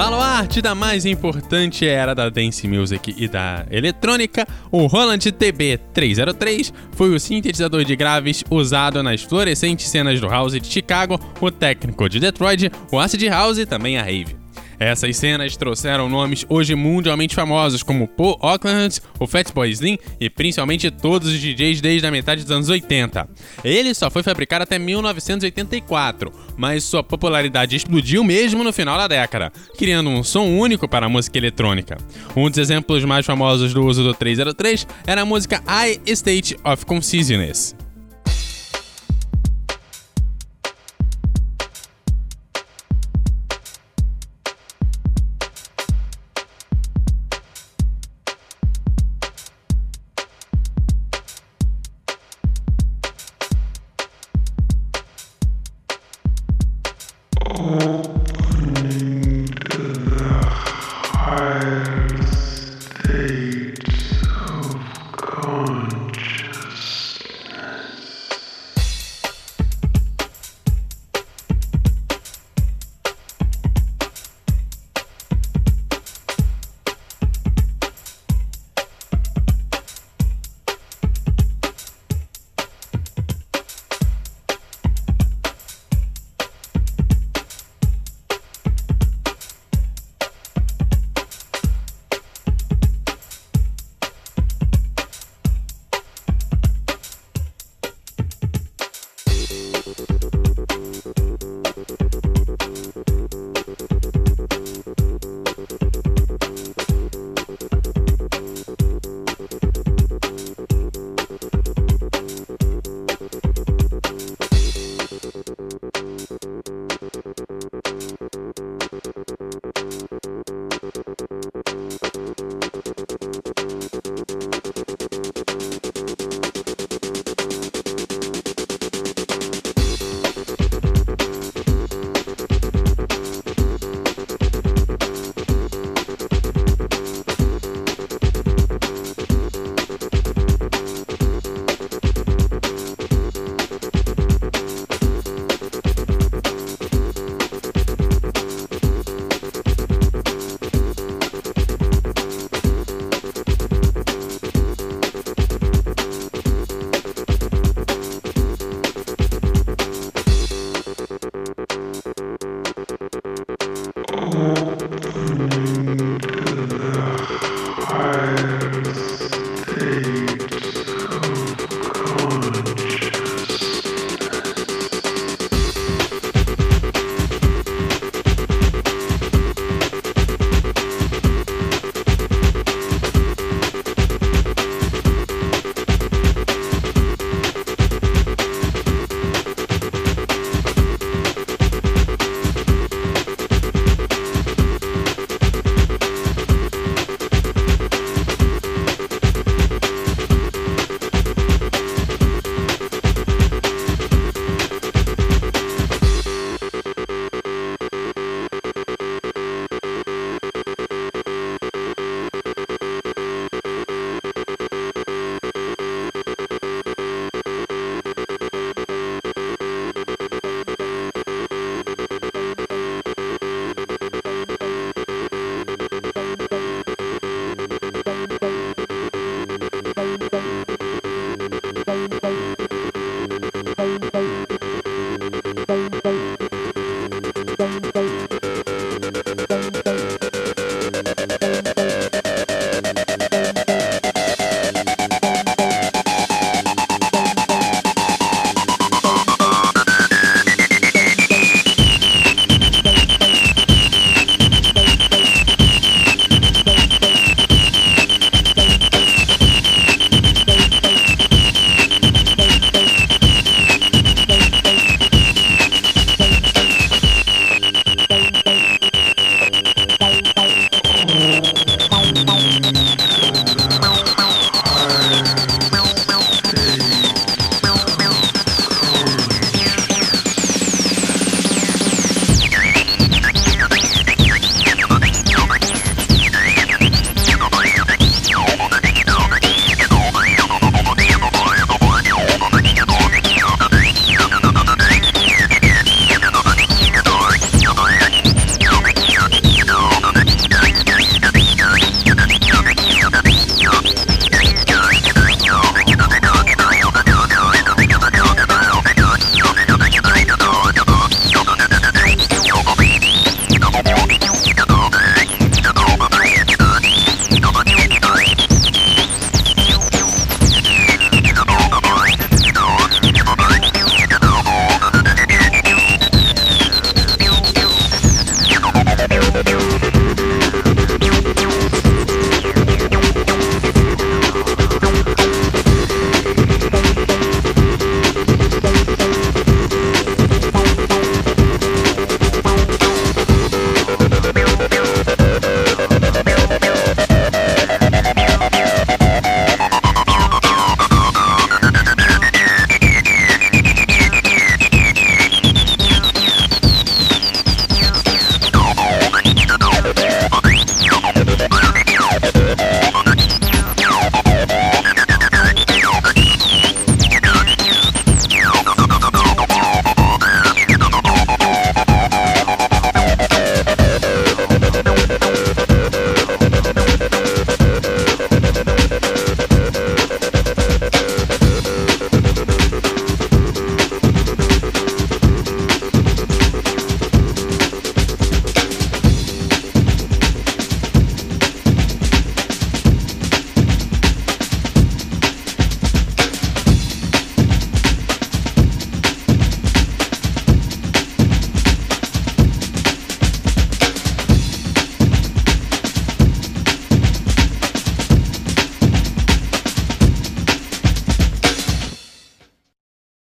Baluarte da mais importante era da dance music e da eletrônica, o Roland TB303 foi o sintetizador de graves usado nas florescentes cenas do house de Chicago, o técnico de Detroit, o acid house e também a rave. Essas cenas trouxeram nomes hoje mundialmente famosos como Paul Oakland, o Fatboy Slim e principalmente todos os DJs desde a metade dos anos 80. Ele só foi fabricado até 1984, mas sua popularidade explodiu mesmo no final da década, criando um som único para a música eletrônica. Um dos exemplos mais famosos do uso do 303 era a música I State of Consciousness.